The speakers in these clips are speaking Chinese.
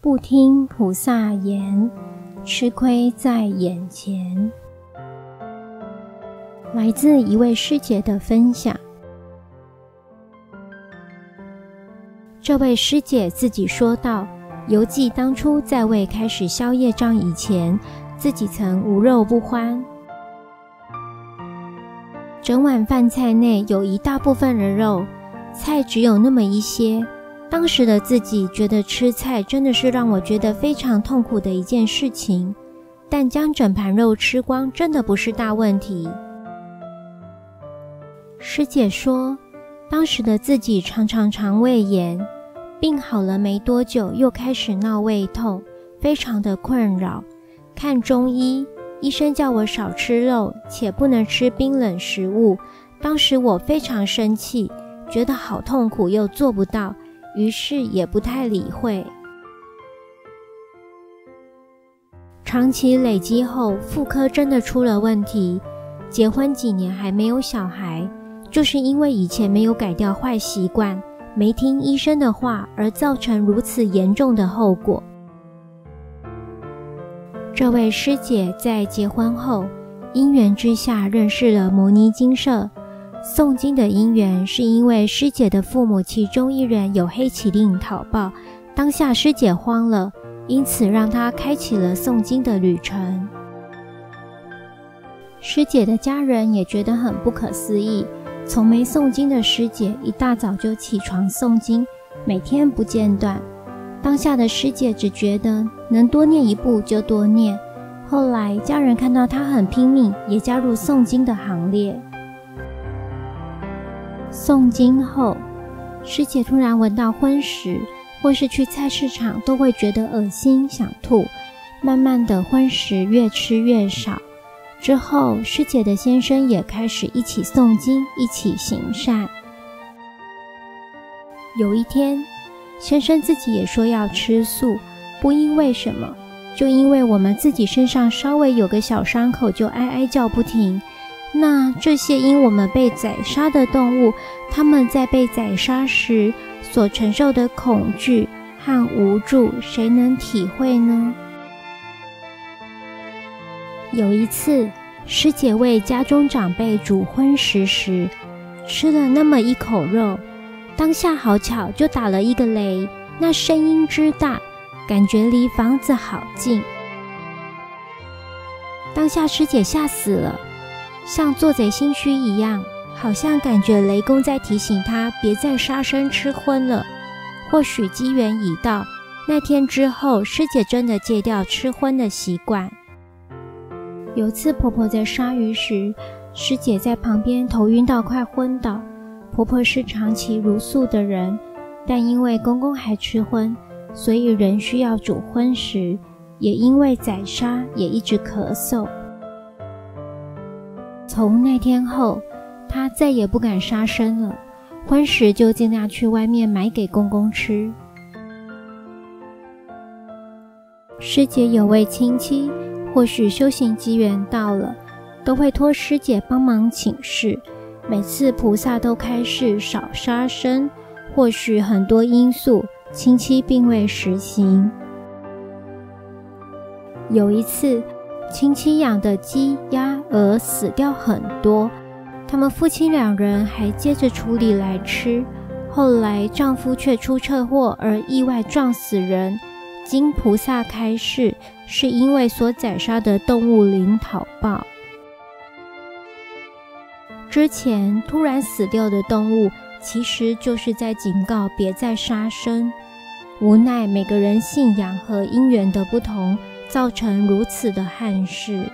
不听菩萨言，吃亏在眼前。来自一位师姐的分享。这位师姐自己说道：“犹记当初在未开始消业障以前，自己曾无肉不欢。整碗饭菜内有一大部分的肉，菜只有那么一些。当时的自己觉得吃菜真的是让我觉得非常痛苦的一件事情，但将整盘肉吃光真的不是大问题。”师姐说，当时的自己常常肠胃炎。病好了没多久，又开始闹胃痛，非常的困扰。看中医，医生叫我少吃肉，且不能吃冰冷食物。当时我非常生气，觉得好痛苦，又做不到，于是也不太理会。长期累积后，妇科真的出了问题。结婚几年还没有小孩，就是因为以前没有改掉坏习惯。没听医生的话，而造成如此严重的后果。这位师姐在结婚后，因缘之下认识了牟尼精舍。诵经的因缘是因为师姐的父母其中一人有黑麒麟讨报，当下师姐慌了，因此让她开启了诵经的旅程。师姐的家人也觉得很不可思议。从没诵经的师姐，一大早就起床诵经，每天不间断。当下的师姐只觉得能多念一部就多念。后来家人看到她很拼命，也加入诵经的行列。诵经后，师姐突然闻到荤食，或是去菜市场都会觉得恶心想吐。慢慢的，荤食越吃越少。之后，师姐的先生也开始一起诵经，一起行善。有一天，先生自己也说要吃素，不因为什么，就因为我们自己身上稍微有个小伤口就哀哀叫不停。那这些因我们被宰杀的动物，他们在被宰杀时所承受的恐惧和无助，谁能体会呢？有一次，师姐为家中长辈煮荤食时，吃了那么一口肉，当下好巧就打了一个雷，那声音之大，感觉离房子好近。当下师姐吓死了，像做贼心虚一样，好像感觉雷公在提醒她别再杀生吃荤了。或许机缘已到，那天之后，师姐真的戒掉吃荤的习惯。有次婆婆在杀鱼时，师姐在旁边头晕到快昏倒。婆婆是长期茹素的人，但因为公公还吃荤，所以人需要煮荤食。也因为宰杀，也一直咳嗽。从那天后，她再也不敢杀生了，荤食就尽量去外面买给公公吃。师姐有位亲戚。或许修行机缘到了，都会托师姐帮忙请示。每次菩萨都开示少杀生，或许很多因素，亲戚并未实行。有一次，亲戚养的鸡、鸭、鹅死掉很多，他们夫妻两人还接着处理来吃，后来丈夫却出车祸而意外撞死人。经菩萨开示，是因为所宰杀的动物灵讨报。之前突然死掉的动物，其实就是在警告别再杀生。无奈每个人信仰和因缘的不同，造成如此的憾事。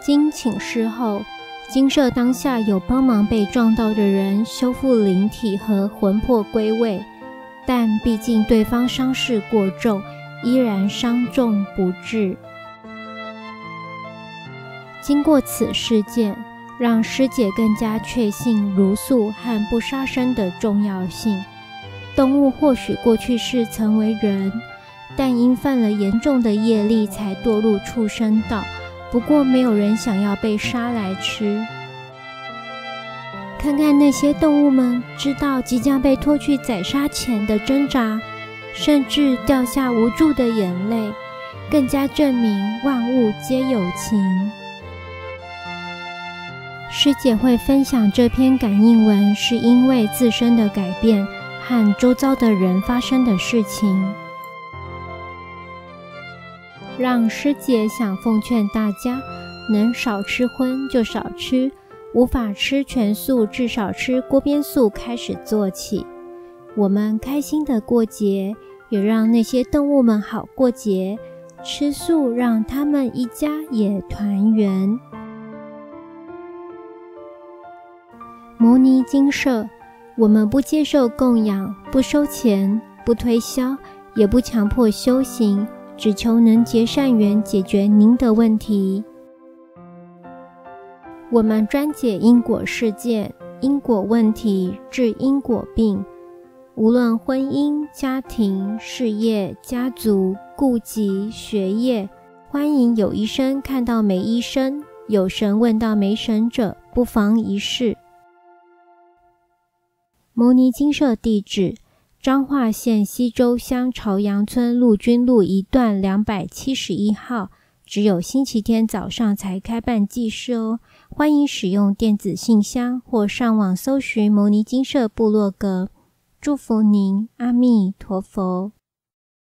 经请示后，精舍当下有帮忙被撞到的人修复灵体和魂魄归位。但毕竟对方伤势过重，依然伤重不治。经过此事件，让师姐更加确信茹素和不杀生的重要性。动物或许过去是曾为人，但因犯了严重的业力，才堕入畜生道。不过，没有人想要被杀来吃。看看那些动物们，知道即将被拖去宰杀前的挣扎，甚至掉下无助的眼泪，更加证明万物皆有情。师姐会分享这篇感应文，是因为自身的改变和周遭的人发生的事情。让师姐想奉劝大家，能少吃荤就少吃，无法吃全素，至少吃锅边素开始做起。我们开心的过节，也让那些动物们好过节。吃素让他们一家也团圆。摩尼精舍，我们不接受供养，不收钱，不推销，也不强迫修行，只求能结善缘，解决您的问题。我们专解因果事件、因果问题，治因果病。无论婚姻、家庭、事业、家族、顾及、学业，欢迎有医生看到没医生，有神问到没神者，不妨一试。牟尼精舍地址：彰化县西州乡朝阳村陆军路一段两百七十一号，只有星期天早上才开办祭事哦。欢迎使用电子信箱或上网搜寻牟尼金舍部落格。祝福您，阿弥陀佛。